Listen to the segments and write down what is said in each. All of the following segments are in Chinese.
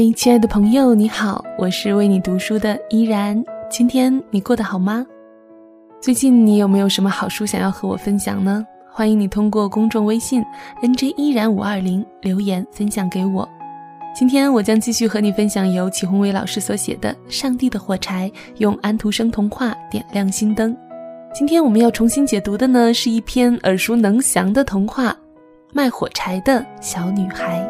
嗨，亲爱的朋友，你好，我是为你读书的依然。今天你过得好吗？最近你有没有什么好书想要和我分享呢？欢迎你通过公众微信 nj 依然五二零留言分享给我。今天我将继续和你分享由祁宏伟老师所写的《上帝的火柴》，用安徒生童话点亮心灯。今天我们要重新解读的呢，是一篇耳熟能详的童话《卖火柴的小女孩》。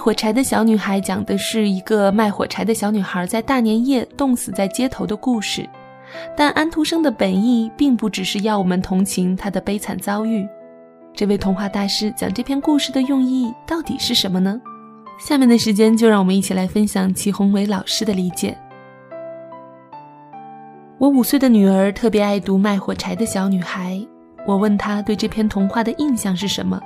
火柴的小女孩讲的是一个卖火柴的小女孩在大年夜冻死在街头的故事，但安徒生的本意并不只是要我们同情她的悲惨遭遇。这位童话大师讲这篇故事的用意到底是什么呢？下面的时间就让我们一起来分享祁宏伟老师的理解。我五岁的女儿特别爱读《卖火柴的小女孩》，我问她对这篇童话的印象是什么。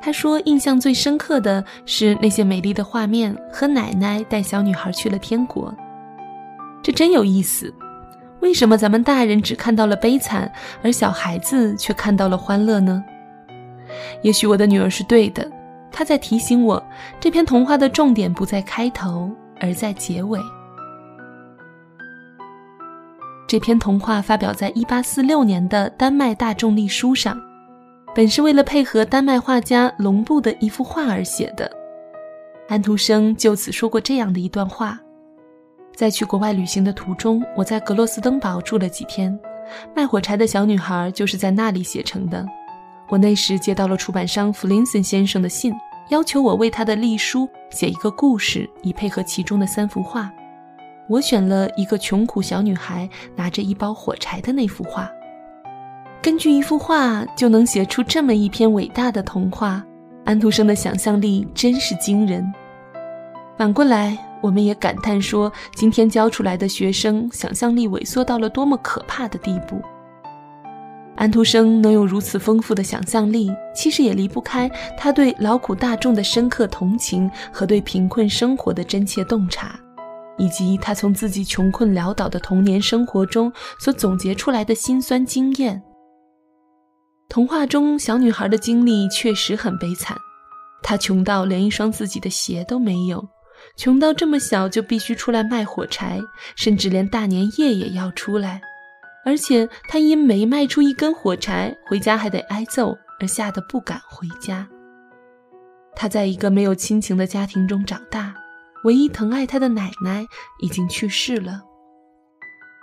他说：“印象最深刻的是那些美丽的画面和奶奶带小女孩去了天国。这真有意思。为什么咱们大人只看到了悲惨，而小孩子却看到了欢乐呢？也许我的女儿是对的，她在提醒我，这篇童话的重点不在开头，而在结尾。这篇童话发表在1846年的丹麦大众历书上。”本是为了配合丹麦画家隆布的一幅画而写的。安徒生就此说过这样的一段话：在去国外旅行的途中，我在格洛斯登堡住了几天，卖火柴的小女孩就是在那里写成的。我那时接到了出版商弗林森先生的信，要求我为他的隶书写一个故事，以配合其中的三幅画。我选了一个穷苦小女孩拿着一包火柴的那幅画。根据一幅画就能写出这么一篇伟大的童话，安徒生的想象力真是惊人。反过来，我们也感叹说，今天教出来的学生想象力萎缩到了多么可怕的地步。安徒生能有如此丰富的想象力，其实也离不开他对劳苦大众的深刻同情和对贫困生活的真切洞察，以及他从自己穷困潦倒的童年生活中所总结出来的辛酸经验。童话中小女孩的经历确实很悲惨，她穷到连一双自己的鞋都没有，穷到这么小就必须出来卖火柴，甚至连大年夜也要出来，而且她因没卖出一根火柴，回家还得挨揍，而吓得不敢回家。她在一个没有亲情的家庭中长大，唯一疼爱她的奶奶已经去世了，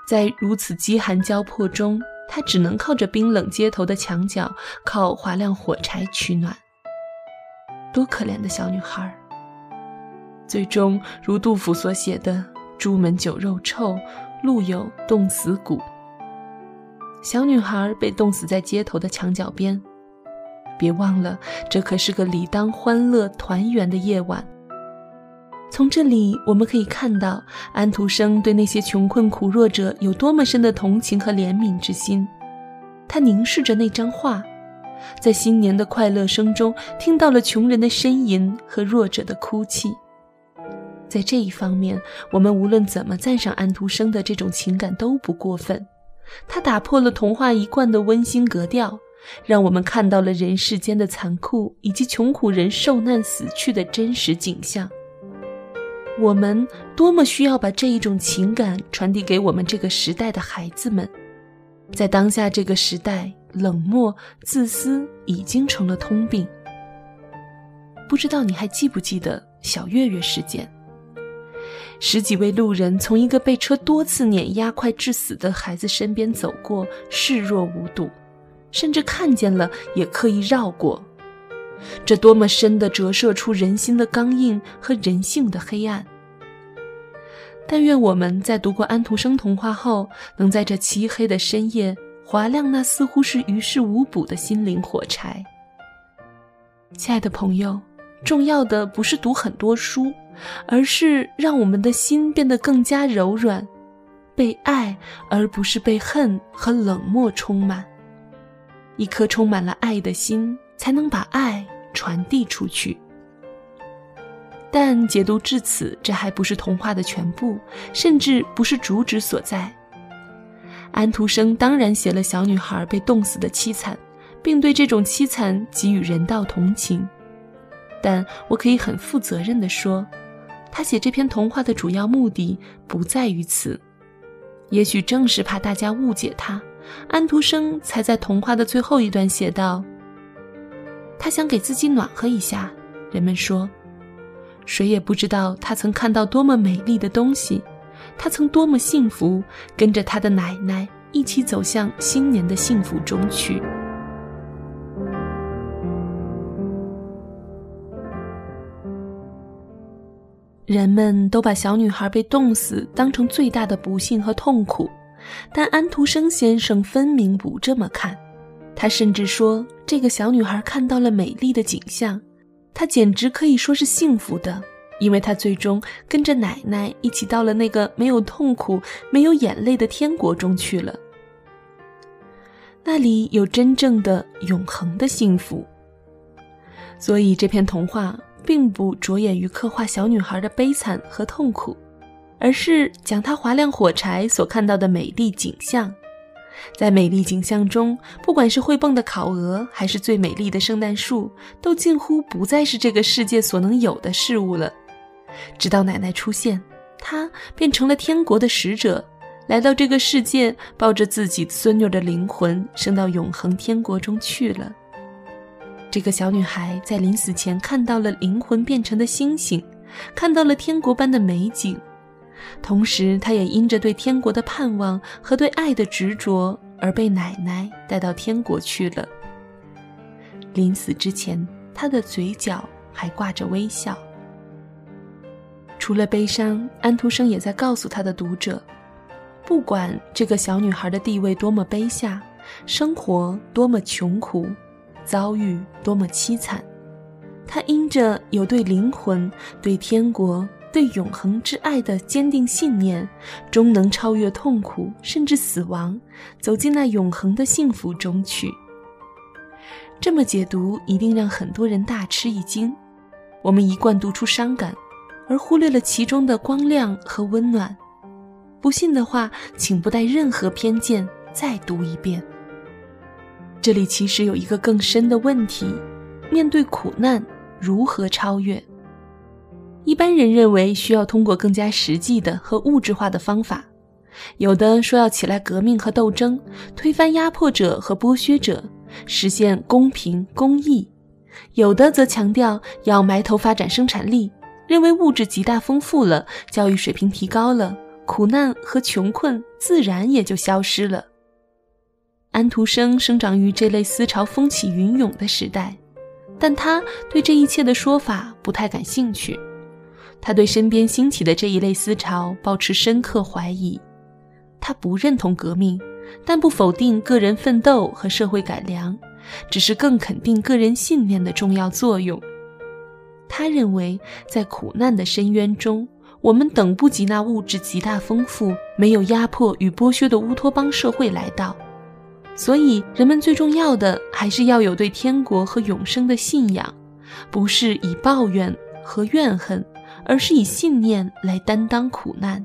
在如此饥寒交迫中。他只能靠着冰冷街头的墙角，靠划亮火柴取暖。多可怜的小女孩！最终，如杜甫所写的“朱门酒肉臭，路有冻死骨”。小女孩被冻死在街头的墙角边。别忘了，这可是个理当欢乐团圆的夜晚。从这里我们可以看到，安徒生对那些穷困苦弱者有多么深的同情和怜悯之心。他凝视着那张画，在新年的快乐声中听到了穷人的呻吟和弱者的哭泣。在这一方面，我们无论怎么赞赏安徒生的这种情感都不过分。他打破了童话一贯的温馨格调，让我们看到了人世间的残酷以及穷苦人受难死去的真实景象。我们多么需要把这一种情感传递给我们这个时代的孩子们，在当下这个时代，冷漠、自私已经成了通病。不知道你还记不记得小月月事件？十几位路人从一个被车多次碾压、快致死的孩子身边走过，视若无睹，甚至看见了也刻意绕过。这多么深地折射出人心的刚硬和人性的黑暗！但愿我们在读过安徒生童话后，能在这漆黑的深夜划亮那似乎是于事无补的心灵火柴。亲爱的朋友，重要的不是读很多书，而是让我们的心变得更加柔软，被爱而不是被恨和冷漠充满。一颗充满了爱的心，才能把爱。传递出去。但解读至此，这还不是童话的全部，甚至不是主旨所在。安徒生当然写了小女孩被冻死的凄惨，并对这种凄惨给予人道同情。但我可以很负责任地说，他写这篇童话的主要目的不在于此。也许正是怕大家误解他，安徒生才在童话的最后一段写道：“他想给自己暖和一下。”人们说。谁也不知道他曾看到多么美丽的东西，他曾多么幸福，跟着他的奶奶一起走向新年的幸福中去。人们都把小女孩被冻死当成最大的不幸和痛苦，但安徒生先生分明不这么看。他甚至说，这个小女孩看到了美丽的景象。她简直可以说是幸福的，因为她最终跟着奶奶一起到了那个没有痛苦、没有眼泪的天国中去了。那里有真正的永恒的幸福。所以这篇童话并不着眼于刻画小女孩的悲惨和痛苦，而是讲她划亮火柴所看到的美丽景象。在美丽景象中，不管是会蹦的烤鹅，还是最美丽的圣诞树，都近乎不再是这个世界所能有的事物了。直到奶奶出现，她变成了天国的使者，来到这个世界，抱着自己孙女的灵魂，升到永恒天国中去了。这个小女孩在临死前看到了灵魂变成的星星，看到了天国般的美景。同时，他也因着对天国的盼望和对爱的执着，而被奶奶带到天国去了。临死之前，他的嘴角还挂着微笑。除了悲伤，安徒生也在告诉他的读者：不管这个小女孩的地位多么卑下，生活多么穷苦，遭遇多么凄惨，她因着有对灵魂、对天国。对永恒之爱的坚定信念，终能超越痛苦，甚至死亡，走进那永恒的幸福中去。这么解读，一定让很多人大吃一惊。我们一贯读出伤感，而忽略了其中的光亮和温暖。不信的话，请不带任何偏见再读一遍。这里其实有一个更深的问题：面对苦难，如何超越？一般人认为需要通过更加实际的和物质化的方法，有的说要起来革命和斗争，推翻压迫者和剥削者，实现公平公义；有的则强调要埋头发展生产力，认为物质极大丰富了，教育水平提高了，苦难和穷困自然也就消失了。安徒生生长于这类思潮风起云涌的时代，但他对这一切的说法不太感兴趣。他对身边兴起的这一类思潮保持深刻怀疑，他不认同革命，但不否定个人奋斗和社会改良，只是更肯定个人信念的重要作用。他认为，在苦难的深渊中，我们等不及那物质极大丰富、没有压迫与剥削的乌托邦社会来到，所以人们最重要的还是要有对天国和永生的信仰，不是以抱怨和怨恨。而是以信念来担当苦难。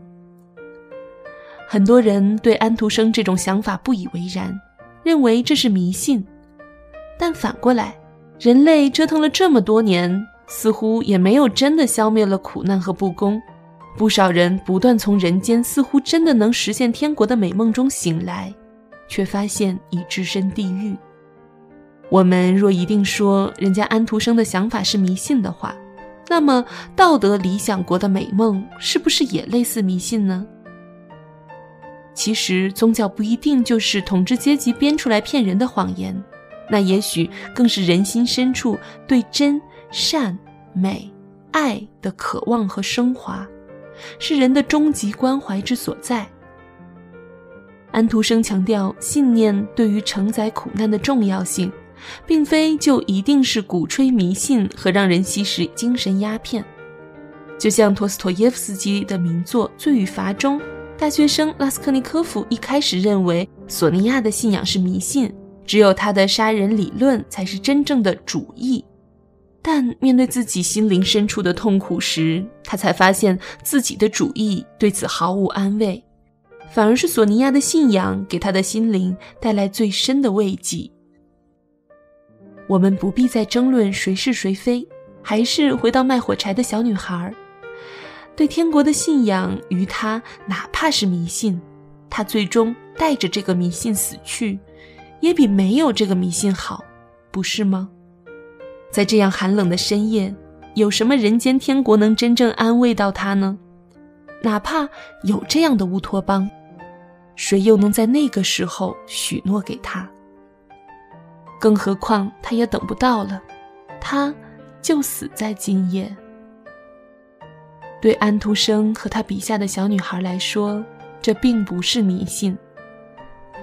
很多人对安徒生这种想法不以为然，认为这是迷信。但反过来，人类折腾了这么多年，似乎也没有真的消灭了苦难和不公。不少人不断从人间似乎真的能实现天国的美梦中醒来，却发现已置身地狱。我们若一定说人家安徒生的想法是迷信的话，那么，道德理想国的美梦是不是也类似迷信呢？其实，宗教不一定就是统治阶级编出来骗人的谎言，那也许更是人心深处对真、善、美、爱的渴望和升华，是人的终极关怀之所在。安徒生强调信念对于承载苦难的重要性。并非就一定是鼓吹迷信和让人吸食精神鸦片，就像托斯托耶夫斯基的名作《罪与罚》中，大学生拉斯科尼科夫一开始认为索尼娅的信仰是迷信，只有他的杀人理论才是真正的主义。但面对自己心灵深处的痛苦时，他才发现自己的主义对此毫无安慰，反而是索尼娅的信仰给他的心灵带来最深的慰藉。我们不必再争论谁是谁非，还是回到卖火柴的小女孩儿。对天国的信仰于他，哪怕是迷信，他最终带着这个迷信死去，也比没有这个迷信好，不是吗？在这样寒冷的深夜，有什么人间天国能真正安慰到他呢？哪怕有这样的乌托邦，谁又能在那个时候许诺给他？更何况他也等不到了，他就死在今夜。对安徒生和他笔下的小女孩来说，这并不是迷信。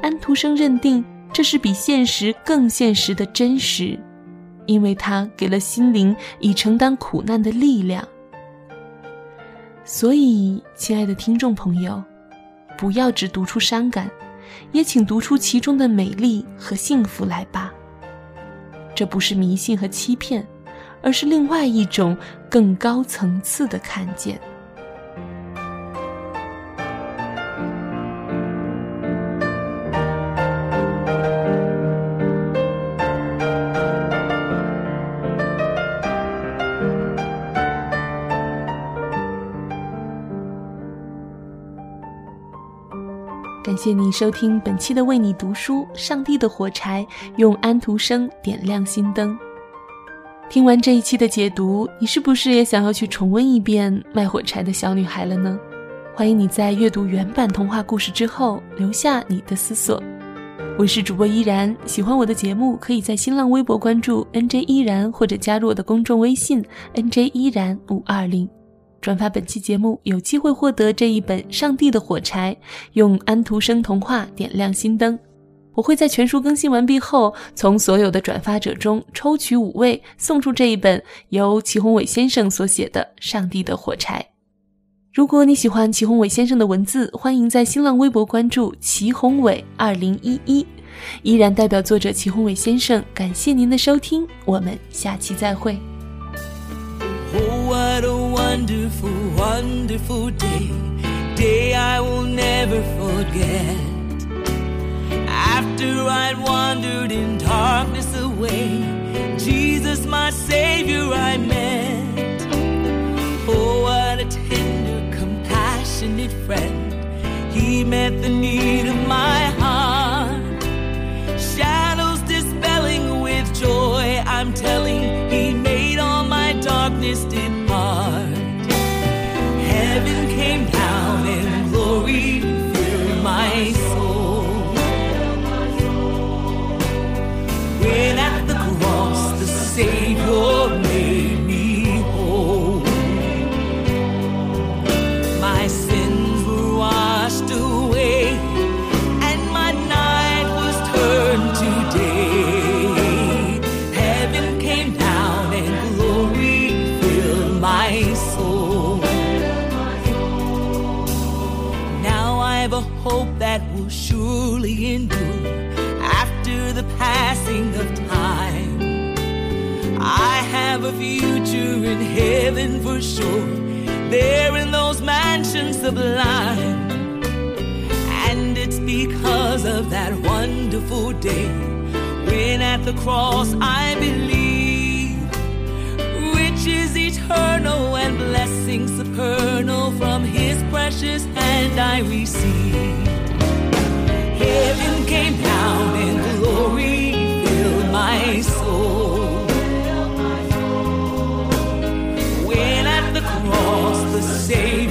安徒生认定这是比现实更现实的真实。因为他给了心灵以承担苦难的力量，所以，亲爱的听众朋友，不要只读出伤感，也请读出其中的美丽和幸福来吧。这不是迷信和欺骗，而是另外一种更高层次的看见。谢你收听本期的为你读书《上帝的火柴》，用安徒生点亮心灯。听完这一期的解读，你是不是也想要去重温一遍《卖火柴的小女孩》了呢？欢迎你在阅读原版童话故事之后留下你的思索。我是主播依然，喜欢我的节目，可以在新浪微博关注 NJ 依然，或者加入我的公众微信 NJ 依然五二零。转发本期节目，有机会获得这一本《上帝的火柴》，用安徒生童话点亮心灯。我会在全书更新完毕后，从所有的转发者中抽取五位，送出这一本由齐宏伟先生所写的《上帝的火柴》。如果你喜欢齐宏伟先生的文字，欢迎在新浪微博关注齐宏伟二零一一。依然代表作者齐宏伟先生，感谢您的收听，我们下期再会。Wonderful, wonderful day. Day I will never forget. After I'd wandered in darkness away, Jesus, my Savior, I met. Oh, what a tender, compassionate friend. He met the need of my vision sublime. And it's because of that wonderful day when at the cross I believe, which is eternal and blessings supernal from His precious hand I receive. Heaven came down in glory filled my soul. When at the cross the Savior.